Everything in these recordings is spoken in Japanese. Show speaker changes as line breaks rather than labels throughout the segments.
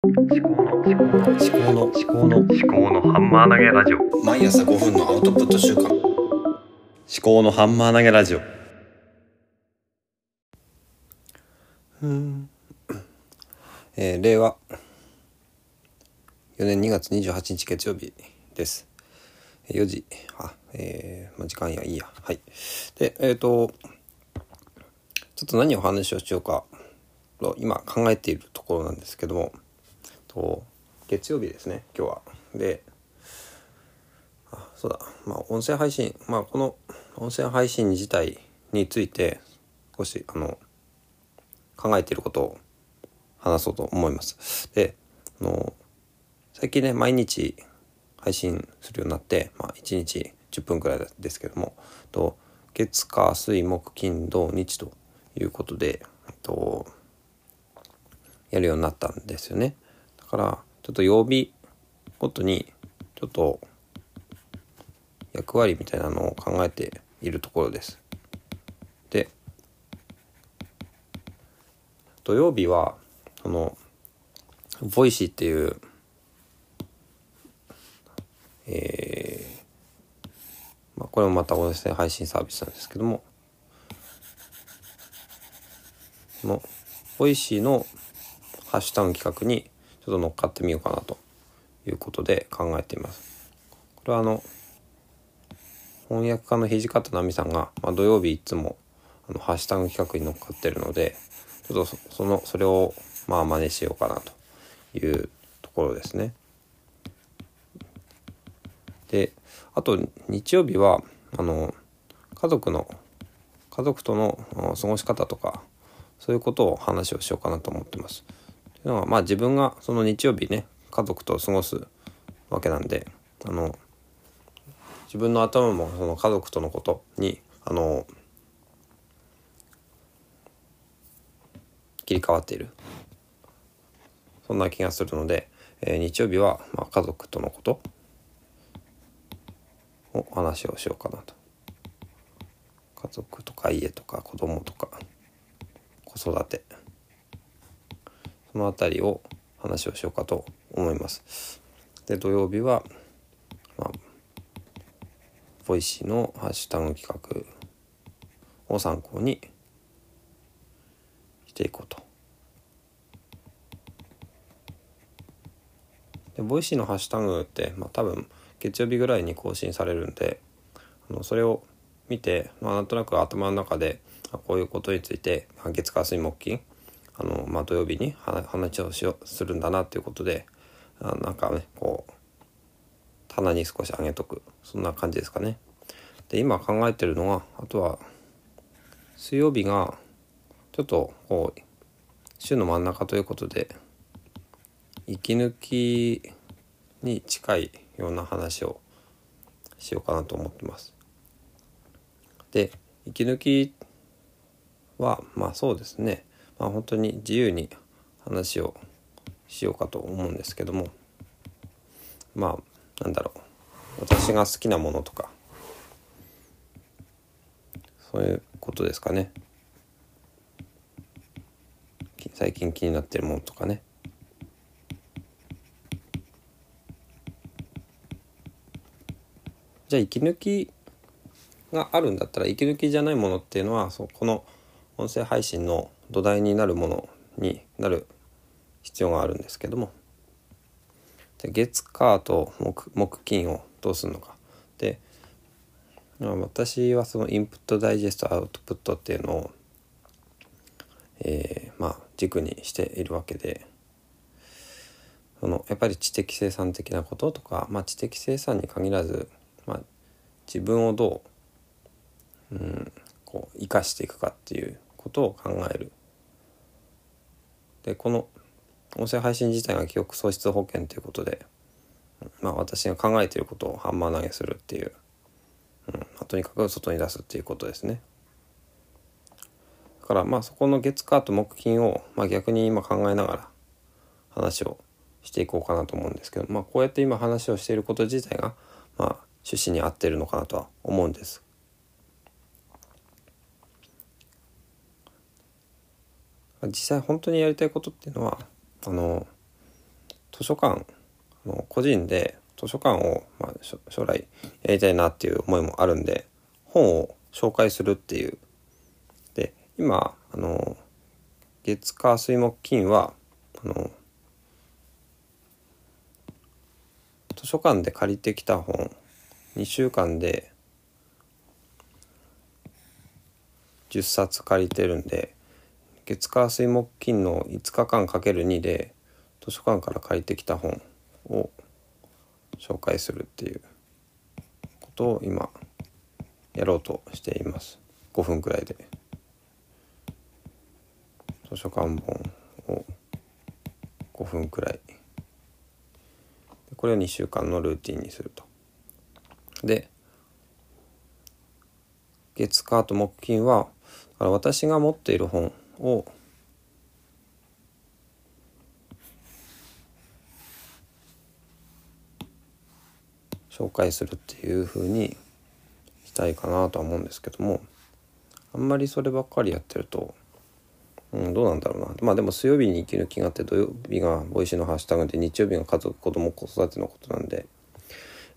思考の思考の思考の思考の思考のハンマー投げラジオ。
毎朝5分のアウトプット週間。
思考のハンマー投げラジオ。
えー令和。4年2月28日月曜日です。4時。あえーまあ、時間やいいや。はい。でえっ、とちょっと何を話をしようか今考えているところなんですけども。と月曜日ですね今日はであそうだまあ音声配信まあこの音声配信自体について少しあの考えていることを話そうと思います。で、あの最近ね毎日配信するようになって、まあ、1日10分くらいですけどもと月火水木金土日ということでとやるようになったんですよね。からちょっと曜日ごとにちょっと役割みたいなのを考えているところです。で土曜日はその Voicy っていうえーまあ、これもまた音声配信サービスなんですけどもこの Voicy のハッシュタグ企画にちょっと乗っかってみようかなということで考えています。これはあの翻訳家の土方奈美さんが、まあ、土曜日いつもあのハッシュタグ企画に乗っかってるのでちょっとそのそれをまあ真似しようかなというところですね。であと日曜日はあの家族の家族との過ごし方とかそういうことを話をしようかなと思ってます。というのはまあ自分がその日曜日ね家族と過ごすわけなんであの自分の頭もその家族とのことにあの切り替わっている。そんな気がするので、えー日曜日は、まあ、家族とのことを話をしようかなと。家族とか家とか子供とか子育て。そのあたりを話をしようかと思います。で土曜日はまあ Voicy のハッシュタグ企画を参考にしていこうと。で Voicy のハッシュタグって、まあ、多分月曜日ぐらいに更新されるんであのそれを見て、まあ、なんとなく頭の中でこういうことについて、まあ、月火水木金あの、まあ、土曜日に話をしよするんだなっていうことであなんかねこう棚に少し上げとくそんな感じですかね。で今考えてるのはあとは水曜日がちょっとこう週の真ん中ということで息抜きに近いような話をしようかなと思ってます。で息抜きはまあそうですねまあ本当に自由に話をしようかと思うんですけどもまあなんだろう。私が好きなものとかそういうことですかね。最近気になってるものとかね。じゃあ息抜きがあるんだったら息抜きじゃないものっていうのはそうこの音声配信の土台になるものになる必要があるんですけども。で月火と木木金をどうするのか。で私はそのインプットダイジェストアウトプットっていうのを、えーまあ軸にしているわけで。そのやっぱり知的生産的なこととか、まあ、知的生産に限らず、まあ、自分をどう、うん、こう生かしていくかっていうことを考える。でこの音声配信自体が記憶喪失保険ということで、まあ、私が考えていることをハンマー投げするっていう、うんまあ、とにかく外に出すっていうことですね。だからまあそこの月火と木金を、まあ、逆に今考えながら話をしていこうかなと思うんですけど、まあ、こうやって今話をしていること自体が、まあ、趣旨に合ってるのかなとは思うんです。実際本当にやりたいことっていうのはあの図書館の個人で図書館を、まあ、将来やりたいなっていう思いもあるんで本を紹介するっていう。で今あの月火水木金はあの図書館で借りてきた本2週間で10冊借りてるんで月火水木金の5日間かける2で図書館から借りてきた本を紹介するっていうことを今やろうとしています。5分くらいで。図書館本を5分くらい。これを2週間のルーティンにすると。で月火と木金は私が持っている本を。紹介するっていうふうにしたいかなとは思うんですけどもあんまりそればっかりやってると、うん、どうなんだろうな。まあでも水曜日に息抜きがあって土曜日が Voicy のハッシュタグで日曜日が家族子供子育てのことなんで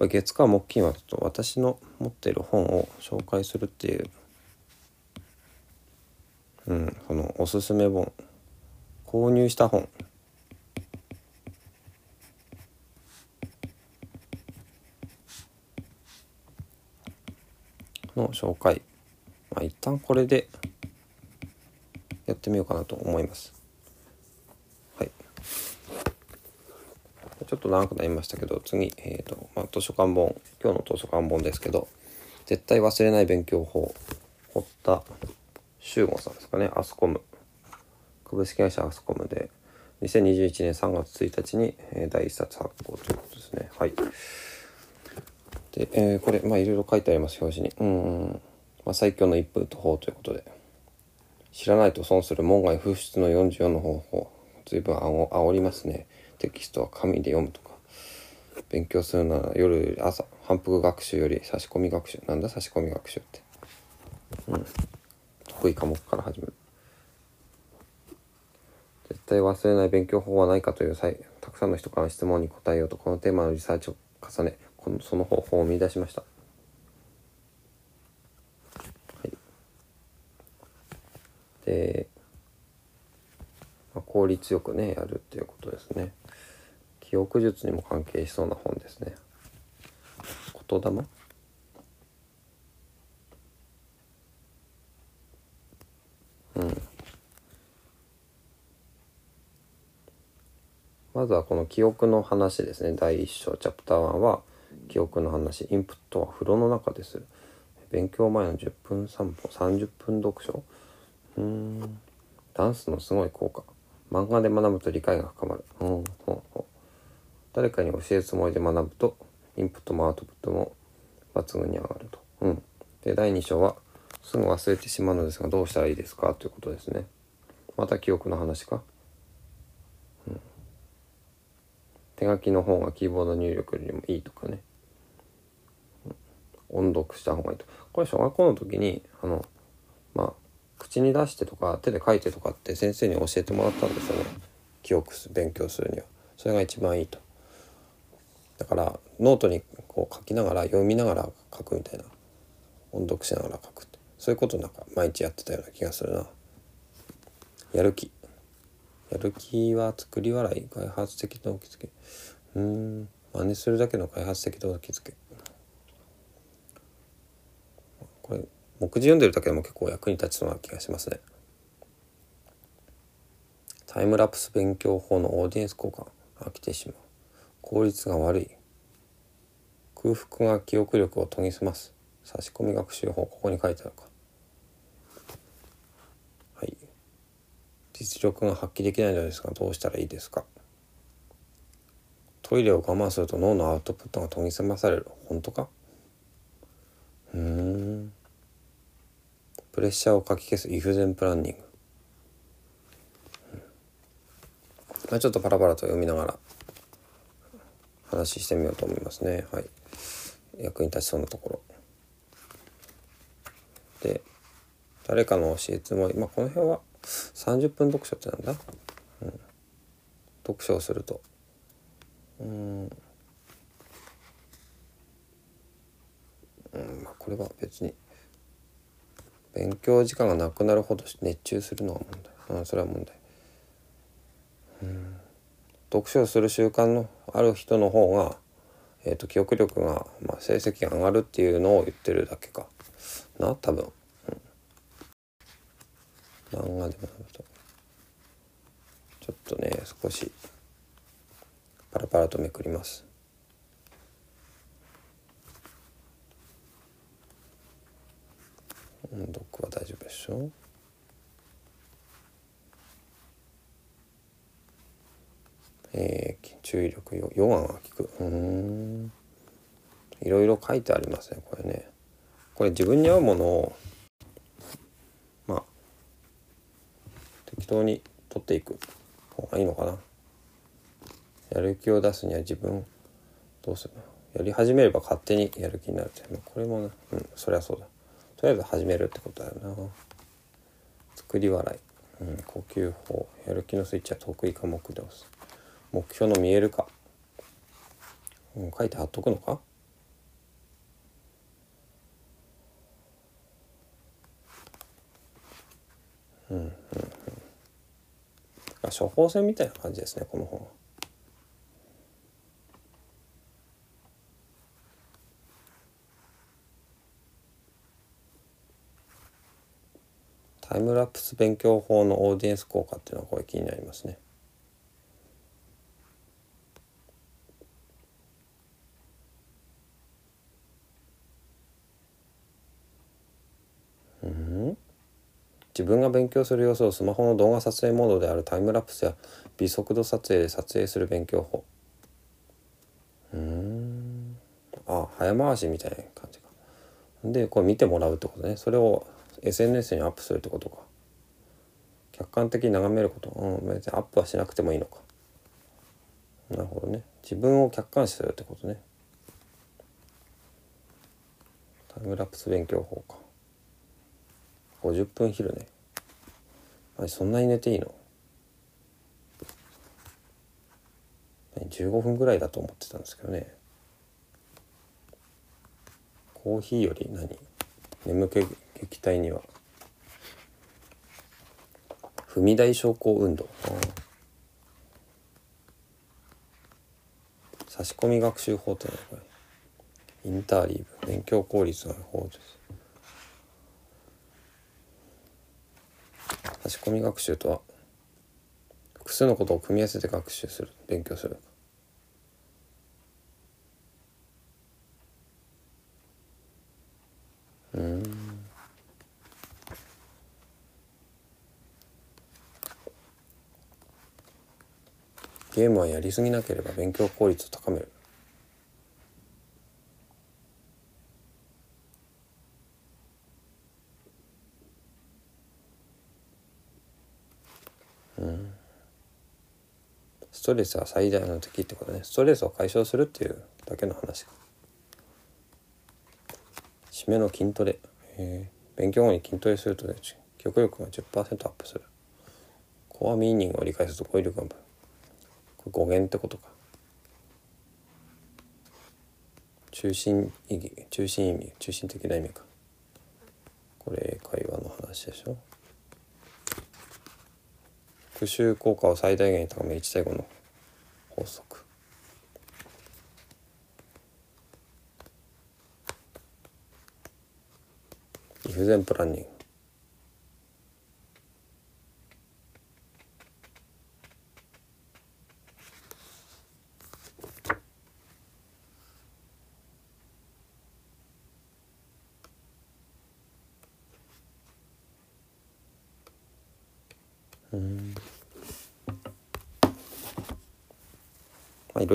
月火木金はちょっと私の持っている本を紹介するっていう、うん、そのおすすめ本。購入した本。の紹介。まあ一旦これでやってみようかなと思います。はい。ちょっと長くなりましたけど次、えーとまあ、図書館本。今日の図書館本ですけど「絶対忘れない勉強法」堀田修吾さんですかねアスコム株式会社アスコムで2021年3月1日に、えー、第1冊発行ということですねはいで、えー、これ、まあ、いろいろ書いてあります、表紙に。うん、まあ、最強の一風と法ということで。知らないと損する門外不出の44の方法。随分あお煽りますね。テキストは紙で読むとか。勉強するなら夜、朝、反復学習より差し込み学習。なんだ差し込み学習って。うん。得意科目から始める。絶対忘れない勉強法はないかという際、たくさんの人からの質問に答えようとこのテーマのリサーチを重ね、このその方法を見出しました。はい、で、まあ、効率よくねやるっていうことですね。記憶術にも関係しそうな本ですね。言霊？まずはこの記憶の話ですね。第1章チャプター1は記憶の話インプットは風呂の中です。る勉強前の10分散歩30分読書。うん。ダンスのすごい効果。漫画で学ぶと理解が深まる。うんほうほう。誰かに教えるつもりで学ぶとインプットもアウトプットも抜群に上がると。うん。で第2章はすぐ忘れてしまうのですがどうしたらいいですか？ということですね。また記憶の話かうん手書きの方がキーボード入力よりもいいとかね。音読した方がいいと。これ小学校の時にあのまあ口に出してとか手で書いてとかって先生に教えてもらったんですよね。記憶す勉強するには。それが一番いいと。だからノートにこう書きながら読みながら書くみたいな。音読しながら書くって。そういうことなんか毎日やってたような気がするな。やる気。やる気は作り笑い開発的動機づけ。うん真似するだけの開発的動機づけ。これ目次読んでるだけでも結構役に立ちそうな気がしますね。タイムラプス勉強法のオーディエンス効果飽きてしまう。効率が悪い。空腹が記憶力を研ぎ澄ます。差し込み学習法ここに書いてあるかはい実力が発揮できないのですがどうしたらいいですか。トイレを我慢すると脳のアウトプットが研ぎ澄まされる。本当か。うん。プレッシャーをかき消す。イフゼンプランニング、まあ、ちょっとパラパラと読みながら。話してみようと思いますね。はい。役に立ちそうなところ。で誰かの教えつもり。まあこの辺は30分読書ってなんだ、うん、読書をすると。うん。うんまあこれは別に勉強時間がなくなるほど熱中するのは問題。うんそれは問題。うん。読書をする習慣のある人の方が、えーと、記憶力が、まあ、成績が上がるっていうのを言ってるだけかな多分、漫画でもなるとちょっとね少しパラパラとめくります。音読は大丈夫でしょ？えー、注意力ヨヨガが効く。うん。いろいろ書いてありますねこれね。これ自分に合うものをまあ適当に取っていく。方がいいのかな。やる気を出すには自分どうする。やり始めれば勝手にやる気になるって、これもねうんそりゃそうだ。とりあえず始めるってことだよな。作り笑い、うん、呼吸法。やる気のスイッチは得意科目で押す。目標の見える化、うん、書いて貼っとくのか。うん。処方箋みたいな感じですねこの本。タイムラプス勉強法のオーディエンス効果っていうのはこれ気になりますね。自分が勉強する様子をスマホの動画撮影モードであるタイムラプスや微速度撮影で撮影する勉強法。うん。あ早回しみたいな感じか。でこれ見てもらうってことね。それを SNS にアップするってことか。客観的に眺めること。うん別にアップはしなくてもいいのか。なるほどね。自分を客観視するってことね。タイムラプス勉強法か。50分昼ね。あそんなに寝ていいの？15分ぐらいだと思ってたんですけどね。コーヒーより何？眠気撃退には。踏み台昇降運動。差し込み学習法って何これインターリーブ。勉強効率の方ですし込み学習とは複数のことを組み合わせて学習する勉強する。うん。ゲームはやりすぎなければ勉強効率を高める。ストレスは最大の敵ってことね。ストレスを解消するっていうだけの話。締めの筋トレ。勉強後に筋トレすると、ね、記憶力が10%アップする。コアミーニングを理解すると語彙力がこれ語源ってことか。中心意義中心意味中心的な意味か。これ会話の話でしょ。復習効果を最大限に高め1対5の法則。不全プランニング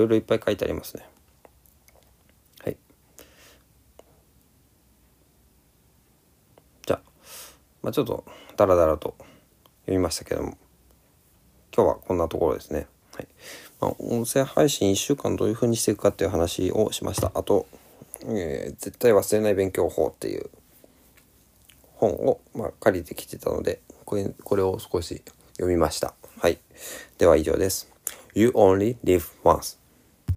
ろいろいっぱい書いてありますねはいじゃあまあちょっとダラダラと読みましたけども今日はこんなところですねはいまあ、音声配信1週間どういうふうにしていくかっていう話をしましたあと、えー、絶対忘れない勉強法っていう本を、まあ、借りてきてたのでこれこれを少し読みました。はい。では以上です。You only live once.